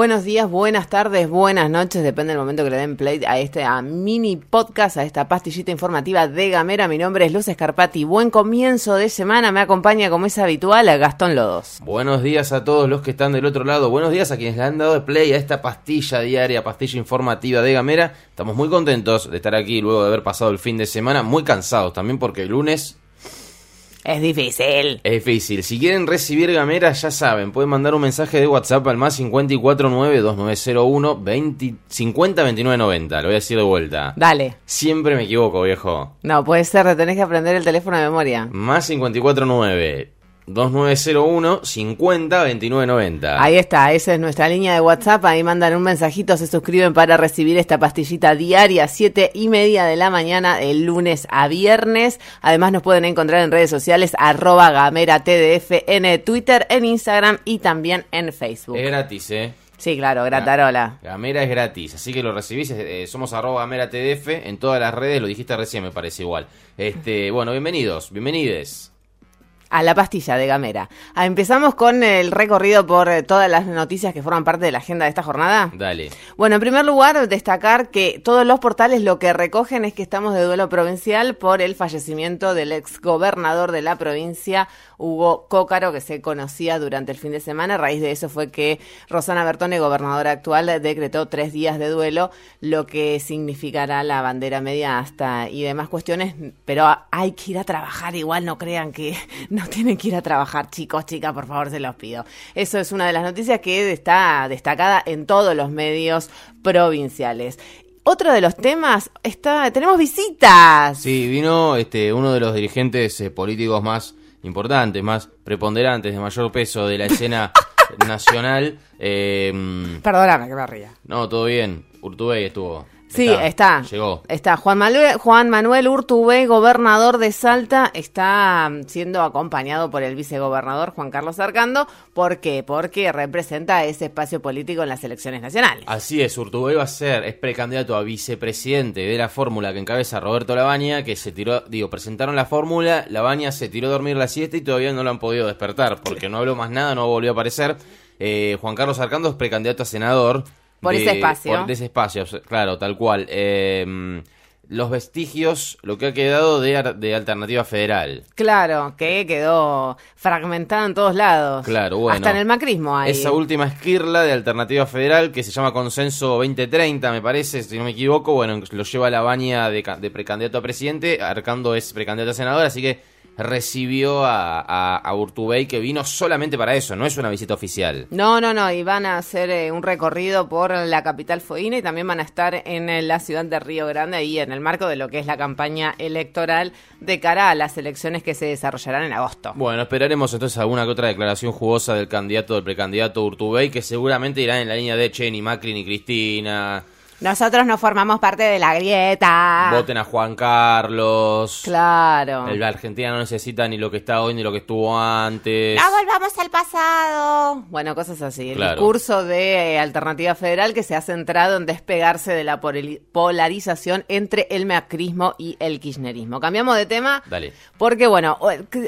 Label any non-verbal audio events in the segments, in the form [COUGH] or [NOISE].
Buenos días, buenas tardes, buenas noches, depende del momento que le den play a este a mini podcast, a esta pastillita informativa de Gamera. Mi nombre es Luz Escarpati. Buen comienzo de semana, me acompaña como es habitual a Gastón Lodos. Buenos días a todos los que están del otro lado. Buenos días a quienes le han dado play a esta pastilla diaria, pastilla informativa de Gamera. Estamos muy contentos de estar aquí luego de haber pasado el fin de semana, muy cansados también porque el lunes Es difícil. es difícil. Si quieren recibir Gamera, ya saben, pueden mandar un mensaje de WhatsApp al más 549-2901 502990. Lo voy a decir de vuelta. Dale. Siempre me equivoco, viejo. No, puede ser, tenés que aprender el teléfono de memoria. Más 549 2901 502990. Ahí está, esa es nuestra línea de WhatsApp. Ahí mandan un mensajito, se suscriben para recibir esta pastillita diaria, siete y media de la mañana, el lunes a viernes. Además, nos pueden encontrar en redes sociales, arroba gamera TDF en Twitter, en Instagram y también en Facebook. Es gratis, ¿eh? Sí, claro, gratarola. Gamera es gratis, así que lo recibís, eh, somos arroba Gamera TDF en todas las redes, lo dijiste recién, me parece igual. Este, bueno, bienvenidos, bienvenides. A la pastilla de Gamera. Ah, Empezamos con el recorrido por eh, todas las noticias que forman parte de la agenda de esta jornada. Dale. Bueno, en primer lugar, destacar que todos los portales lo que recogen es que estamos de duelo provincial por el fallecimiento del ex gobernador de la provincia, Hugo Cócaro, que se conocía durante el fin de semana. A raíz de eso fue que Rosana Bertone, gobernadora actual, decretó tres días de duelo, lo que significará la bandera media hasta y demás cuestiones. Pero hay que ir a trabajar, igual no crean que [LAUGHS] no tienen que ir a trabajar, chicos, chicas, por favor, se los pido. Eso es una de las noticias que está destacada en todos los medios provinciales. Otro de los temas está, tenemos visitas. Sí, vino este, uno de los dirigentes eh, políticos más importantes, más preponderantes, de mayor peso de la escena [LAUGHS] nacional. Eh, mm, Perdóname que me ría. no, todo bien. Urtubey estuvo. Sí, está. Llegó. Está Juan Manuel, Juan Manuel Urtubey, gobernador de Salta, está mm, siendo acompañado por el vicegobernador Juan Carlos Arcando. ¿Por qué? Porque representa ese espacio político en las elecciones nacionales. Así es, Urtubey va a ser, es precandidato a vicepresidente de la fórmula que encabeza Roberto Labaña, que se tiró, digo, presentaron la fórmula, Labaña se tiró a dormir la siesta y todavía no lo han podido despertar, porque no habló más nada, no volvió a aparecer. Eh, Juan Carlos Arcando es precandidato a senador. Por ese espacio. Por ese espacio, claro, tal cual. Eh, los vestigios, lo que ha quedado de, de alternativa federal. Claro, que quedó fragmentado en todos lados. Claro, bueno. Hasta en el macrismo hay. Esa última esquirla de Alternativa Federal que se llama Consenso 2030, me parece, si no me equivoco, bueno, lo lleva la baña de, de precandidato a presidente, Arcando es precandidato a senador, así que recibió a, a, a Urtubey que vino solamente para eso, no es una visita oficial. No, no, no, y van a hacer eh, un recorrido por la capital fueguina y también van a estar en eh, la ciudad de Río Grande, ahí en el marco de lo que es la campaña electoral de cara a las elecciones que se desarrollarán en agosto. Bueno, esperaremos entonces alguna que otra declaración jugosa del candidato, del precandidato Urtubey, que seguramente irá en la línea de Che, ni Macri, ni Cristina, Nosotros no formamos parte de la grieta. voten a Juan Carlos. Claro. El- La Argentina no necesita ni lo que está hoy ni lo que estuvo antes. No volvamos al pasado. Bueno, cosas así. El discurso de eh, Alternativa Federal que se ha centrado en despegarse de la polarización entre el macrismo y el kirchnerismo. Cambiamos de tema. Dale. Porque, bueno,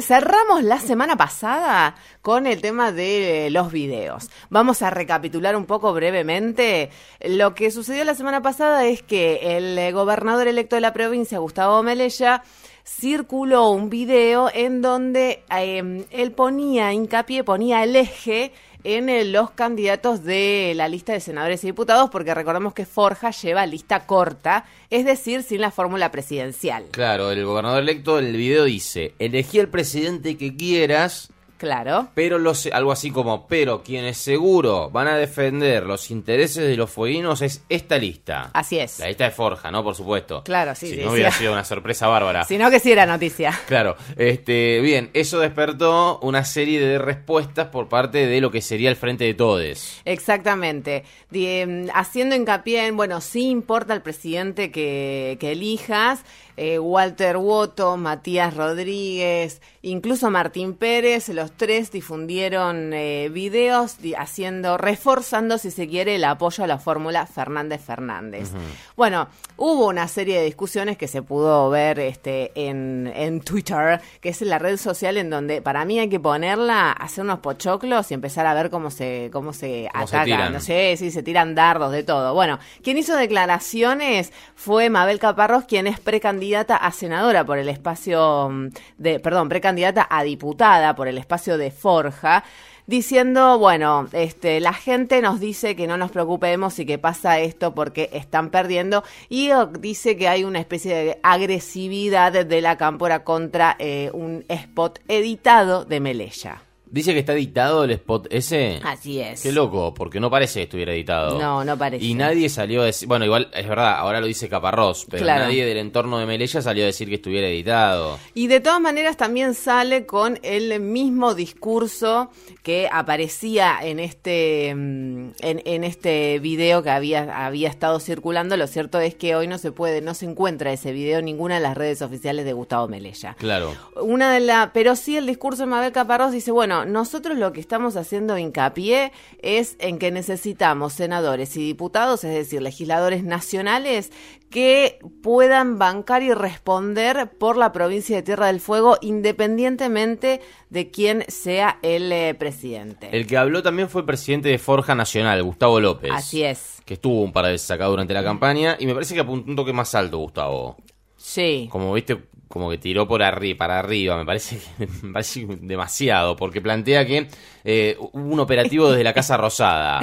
cerramos la semana pasada con el tema de los videos. Vamos a recapitular un poco brevemente. Lo que sucedió la semana pasada es que el eh, gobernador electo de la provincia, Gustavo Melella, circuló un video en donde eh, él ponía hincapié, ponía el eje en eh, los candidatos de la lista de senadores y diputados, porque recordemos que Forja lleva lista corta, es decir, sin la fórmula presidencial. Claro, el gobernador electo en el video dice, elegí al presidente que quieras, Claro. pero los, algo así como, pero quienes seguro van a defender los intereses de los fueguinos es esta lista. Así es. La lista de Forja, ¿no? Por supuesto. Claro, sí, Si sí, no hubiera sí. sido una sorpresa bárbara. [LAUGHS] Sino que sí era noticia. Claro, este, bien, eso despertó una serie de respuestas por parte de lo que sería el Frente de Todes. Exactamente. Em, haciendo hincapié en, bueno, sí importa el presidente que, que elijas, eh, Walter Woto, Matías Rodríguez, incluso Martín Pérez, los tres difundieron eh, videos haciendo, reforzando, si se quiere, el apoyo a la fórmula Fernández Fernández. Bueno, hubo una serie de discusiones que se pudo ver este, en, en Twitter, que es la red social en donde para mí hay que ponerla, hacer unos pochoclos y empezar a ver cómo se, cómo se Cómo atacan. no sé, sí, se tiran dardos de todo. Bueno, quien hizo declaraciones fue Mabel Caparrós, quien es precandidata a senadora por el espacio mm, de, perdón, precandidata a diputada por el espacio de Forja. Diciendo, bueno, este, la gente nos dice que no nos preocupemos y que pasa esto porque están perdiendo. Y dice que hay una especie de agresividad de la cámpora contra eh, un spot editado de Melella. Dice que está editado el spot ese. Así es. Qué loco, porque no parece que estuviera editado. No, no parece. Y nadie salió a decir. Bueno, igual es verdad, ahora lo dice Caparrós, pero Claro. nadie del entorno de Melella salió a decir que estuviera editado. Y de todas maneras también sale con el mismo discurso que aparecía en este mm, en, en este video que había había estado circulando. Lo cierto es que hoy no se puede, no se encuentra ese video en ninguna de las redes oficiales de Gustavo Melella. Claro. Una de la, pero sí el discurso de Mabel Caparrós dice, bueno, nosotros lo que estamos haciendo hincapié es en que necesitamos senadores y diputados, es decir, legisladores nacionales que puedan bancar y responder por la provincia de Tierra del Fuego independientemente de quién sea el eh, presidente. El que habló también fue el presidente de Forja Nacional, Gustavo López. Así es. Que estuvo un par de veces acá durante la campaña y me parece que apuntó un toque más alto, Gustavo. Sí. Como viste, como que tiró por arriba, para arriba, me parece, que- [LAUGHS] me parece demasiado, porque plantea que eh, hubo un operativo desde la Casa Rosada.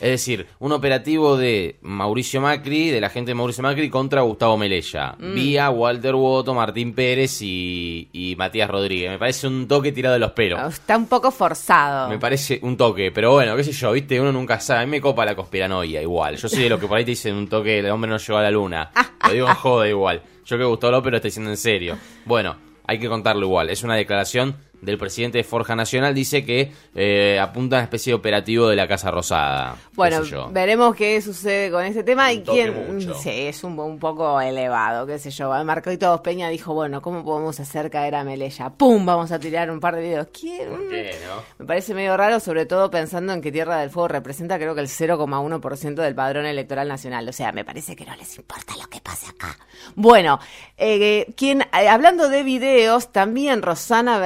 Es decir, un operativo de Mauricio Macri, de la gente de Mauricio Macri contra Gustavo Melella, Mm. vía Walter Woto, Martín Pérez y, y Matías Rodríguez. Me parece un toque tirado de los pelos. Está un poco forzado. Me parece un toque, pero bueno, qué sé yo, viste, uno nunca sabe. A mí me copa la conspiranoia igual. Yo soy de lo que por ahí te dicen un toque, el hombre no llegó a la luna. [LAUGHS] Lo digo en joda igual. Yo que Gustavo López lo está diciendo en serio. Bueno, hay que contarlo igual. Es una declaración del presidente de Forja Nacional. Dice que eh, apunta a una especie de operativo de la Casa Rosada. Bueno, veremos qué sucede con este tema y quién. mucho. Sí, es un, un poco elevado, qué sé yo. Marcos Peña dijo, bueno, ¿cómo podemos hacer caer a Melella? ¡Pum! Vamos a tirar un par de videos. ¿Quién? ¿Por qué, no? Me parece medio raro, sobre todo pensando en que Tierra del Fuego representa creo que el 0,1% del padrón electoral nacional. O sea, me parece que no les importa lo que pase acá. Bueno, eh, quien, eh, hablando de videos, también Rosana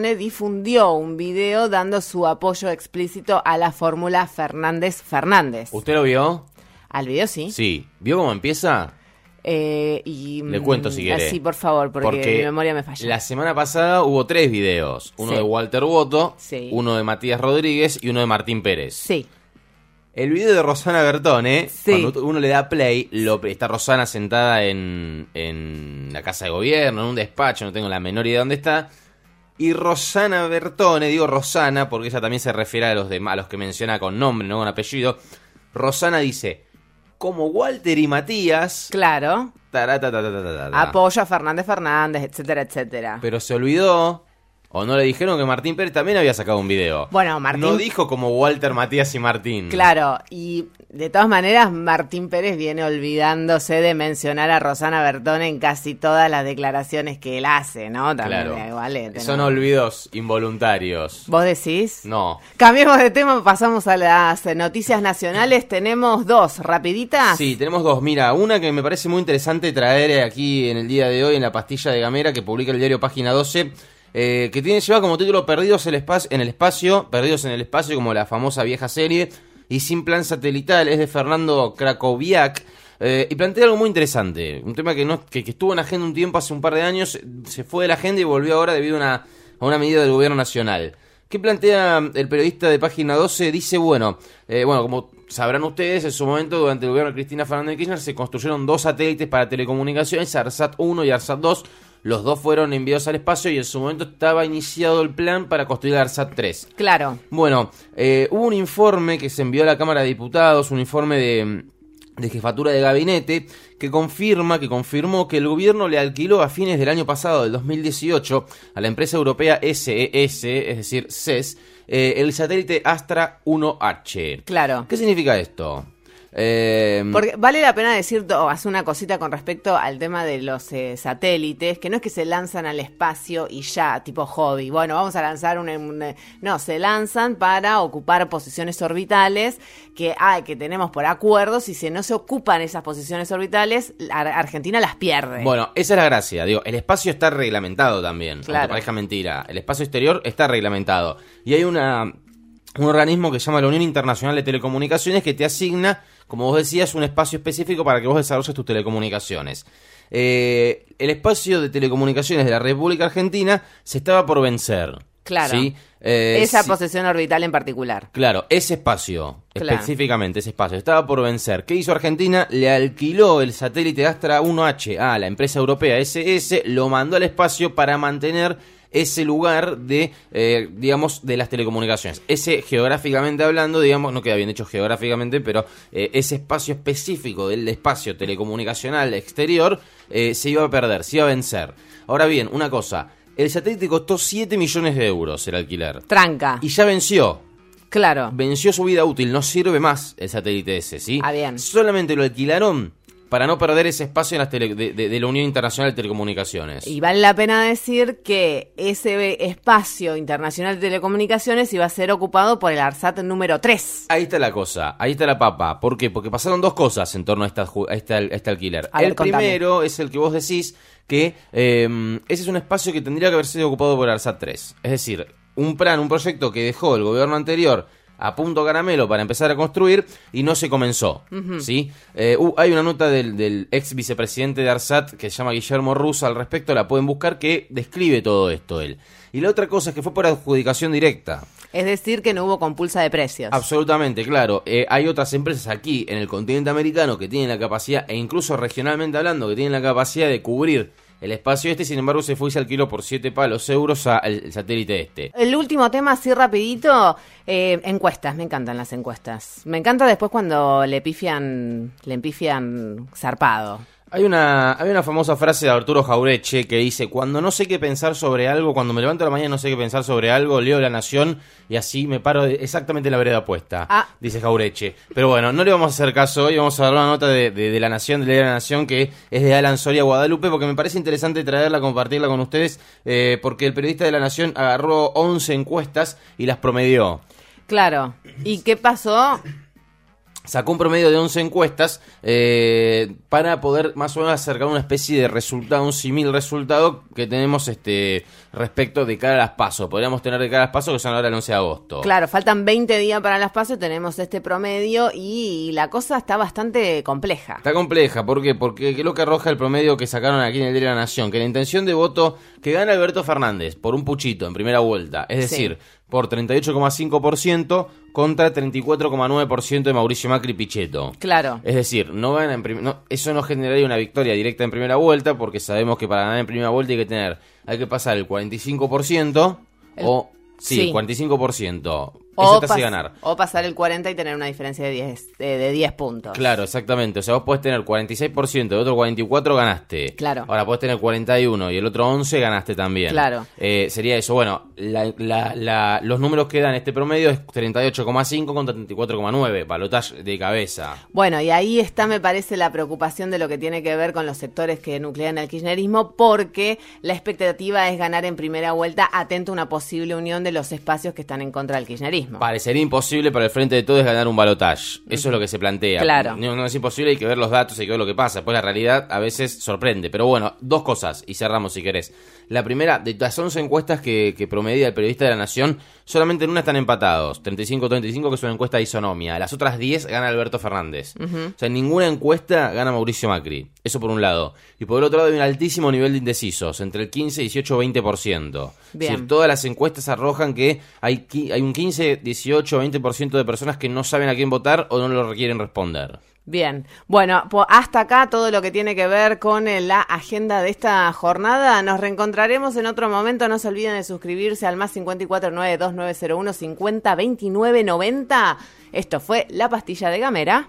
Bertone difundió un video dando su apoyo explícito a la fórmula Fernández Fernández. ¿Usted lo vio? Al video sí. Sí. ¿Vio cómo empieza? Eh, y, Le cuento si mm, quiere. Sí, por favor, porque, mi memoria me falla. La semana pasada hubo tres videos. Uno Sí. de Walter Woto, Sí. uno de Matías Rodríguez y uno de Martín Pérez. Sí. El video de Rosana Bertone, Sí. cuando uno le da play, lo, está Rosana sentada en, en la casa de gobierno, en un despacho, no tengo la menor idea de dónde está. Y Rosana Bertone, digo Rosana porque ella también se refiere a los, demás, a los que menciona con nombre, no con apellido. Rosana dice, como Walter y Matías, Claro. Apoyo a Fernández Fernández, etcétera, etcétera. pero se olvidó, o no le dijeron que Martín Pérez también había sacado un video. Bueno, Martín- No dijo como Walter, Matías y Martín. Claro, y de todas maneras, Martín Pérez viene olvidándose de mencionar a Rosana Bertone en casi todas las declaraciones que él hace, ¿no? También, Claro. igual, Son olvidos involuntarios. ¿Vos decís? No. Cambiemos de tema, pasamos a las noticias nacionales. Tenemos dos, rapiditas. Sí, tenemos dos. Mira, una que me parece muy interesante traer aquí en el día de hoy en la pastilla de Gamera que publica el diario Página 12, eh, que tiene lleva como título Perdidos el espacio, en el espacio, Perdidos en el espacio, como la famosa vieja serie, y sin plan satelital, es de Fernando Krakowiak. eh, y plantea algo muy interesante, un tema que, no, que, estuvo en agenda un tiempo, hace un par de años, se fue de la agenda y volvió ahora debido a una, a una medida del gobierno nacional. ¿Qué plantea el periodista de página 12? Dice, bueno, eh, bueno, como sabrán ustedes, en su momento, durante el gobierno de Cristina Fernández de Kirchner, se construyeron dos satélites para telecomunicaciones, ARSAT 1 y ARSAT 2. Los dos fueron enviados al espacio y en su momento estaba iniciado el plan para construir ARSAT 3. Claro. Bueno, eh, hubo un informe que se envió a la Cámara de Diputados, un informe de, de jefatura de gabinete, que confirma, que confirmó que el gobierno le alquiló a fines del año pasado, del 2018, a la empresa europea SES, es decir, CES, eh, el satélite Astra 1H. Claro. ¿Qué significa esto? Eh, Porque vale la pena decir, o hacer una cosita con respecto al tema de los eh, satélites, que no es que se lanzan al espacio y ya, tipo hobby. Bueno, vamos a lanzar un, un- no, se lanzan para ocupar posiciones orbitales que hay, que tenemos por acuerdo. Si se no se ocupan esas posiciones orbitales, la- Argentina las pierde. Bueno, esa es la gracia. Digo, el espacio está reglamentado también. Aunque Claro. parezca mentira. El espacio exterior está reglamentado. Y hay una, un organismo que se llama la Unión Internacional de Telecomunicaciones que te asigna, como vos decías, un espacio específico para que vos desarrolles tus telecomunicaciones. Eh, el espacio de telecomunicaciones de la República Argentina se estaba por vencer. Claro. ¿sí? Eh, Esa posición orbital en particular. Claro, ese espacio, Claro. específicamente ese espacio, estaba por vencer. ¿Qué hizo Argentina? Le alquiló el satélite Astra 1H a la empresa europea SS, lo mandó al espacio para mantener ese lugar de, eh, digamos, de las telecomunicaciones. Ese, geográficamente hablando, digamos, no queda bien hecho geográficamente, pero eh, ese espacio específico del espacio telecomunicacional exterior eh, se iba a perder, se iba a vencer. Ahora bien, una cosa, el satélite costó 7 millones de euros el alquiler. Tranca. Y ya venció. Claro. Venció su vida útil, no sirve más el satélite ese, ¿sí? Ah, bien. Solamente lo alquilaron para no perder ese espacio en las tele- de, de- de la Unión Internacional de Telecomunicaciones. Y vale la pena decir que ese espacio internacional de telecomunicaciones iba a ser ocupado por el ARSAT número 3. Ahí está la cosa, ahí está la papa. ¿Por qué? Porque pasaron dos cosas en torno a, esta a este, a este alquiler. A ver, el contame. primero es el que vos decís que eh, ese es un espacio que tendría que haber sido ocupado por ARSAT 3. Es decir, un plan, un proyecto que dejó el gobierno anterior a punto caramelo para empezar a construir y no se comenzó. ¿sí? Eh, uh, hay una nota del, del ex vicepresidente de ARSAT que se llama Guillermo Russo al respecto, la pueden buscar, que describe todo esto él. Y la otra cosa es que fue por adjudicación directa. Es decir, que no hubo compulsa de precios. Absolutamente, claro. Eh, hay otras empresas aquí en el continente americano que tienen la capacidad, e incluso regionalmente hablando, que tienen la capacidad de cubrir el espacio este, sin embargo se fue y se alquiló por 7 palos euros al satélite este. El último tema, así rapidito, eh, encuestas, me encantan las encuestas. Me encanta después cuando le pifian, le pifian zarpado. Hay una, hay una famosa frase de Arturo Jaureche que dice, cuando no sé qué pensar sobre algo, cuando me levanto a la mañana y no sé qué pensar sobre algo, leo La Nación y así me paro exactamente en la vereda opuesta, Ah. dice Jaureche. Pero bueno, no le vamos a hacer caso hoy, vamos a dar una nota de, de- de La Nación, de leer La Nación, que es de Alan Soria Guadalupe, porque me parece interesante traerla, compartirla con ustedes, eh, porque el periodista de La Nación agarró 11 encuestas y las promedió. Claro. ¿Y qué pasó? Sacó un promedio de 11 encuestas eh, para poder más o menos acercar una especie de resultado, un simil resultado que tenemos este respecto de cara a las pasos. Podríamos tener de cara a las pasos que son ahora el 11 de agosto. Claro, faltan 20 días para las pasos, tenemos este promedio y la cosa está bastante compleja. Está compleja, ¿por qué? Porque ¿qué es lo que arroja el promedio que sacaron aquí en el Diario de la Nación? Que la intención de voto que gana Alberto Fernández por un puchito en primera vuelta, es Sí. decir, por 38,5% contra 34,9% de Mauricio Macri Pichetto. Claro. Es decir, no gana en no, eso no generaría una victoria directa en primera vuelta, porque sabemos que para ganar en primera vuelta hay que tener, hay que pasar el 45% El- o sí, sí. 45%. O, te hace pas- ganar. o pasar el 40 y tener una diferencia de 10, eh, de 10 puntos. Claro, exactamente. O sea, vos podés tener 46%, el otro 44 ganaste. Claro. Ahora podés tener 41 y el otro 11 ganaste también. Claro. Eh, sería eso. Bueno, la- la- la- los números que dan este promedio es 38,5 contra 34,9. Balotaje de cabeza. Bueno, y ahí está, me parece, la preocupación de lo que tiene que ver con los sectores que nuclean el kirchnerismo, porque la expectativa es ganar en primera vuelta, atento a una posible unión de los espacios que están en contra del kirchnerismo. Parecería imposible para el frente de todos ganar un balotaje. Eso es lo que se plantea. Claro. No, no es imposible, hay que ver los datos, hay que ver lo que pasa. Pues la realidad a veces sorprende. Pero bueno, dos cosas, y cerramos si querés. La primera, de las 11 encuestas que, que promedia el periodista de la Nación, solamente en una están empatados. 35-35, que es una encuesta de isonomía. Las otras 10 gana Alberto Fernández. O sea, en ninguna encuesta gana Mauricio Macri. Eso por un lado. Y por el otro lado hay un altísimo nivel de indecisos, entre el 15, 18 20%. Bien. Es decir, todas las encuestas arrojan que hay, hay un 15, 18, 20% de personas que no saben a quién votar o no lo requieren responder. Bien, bueno, po- hasta acá todo lo que tiene que ver con eh, la agenda de esta jornada. Nos reencontraremos en otro momento. No se olviden de suscribirse al más 5492901 502990. Esto fue La Pastilla de Gamera.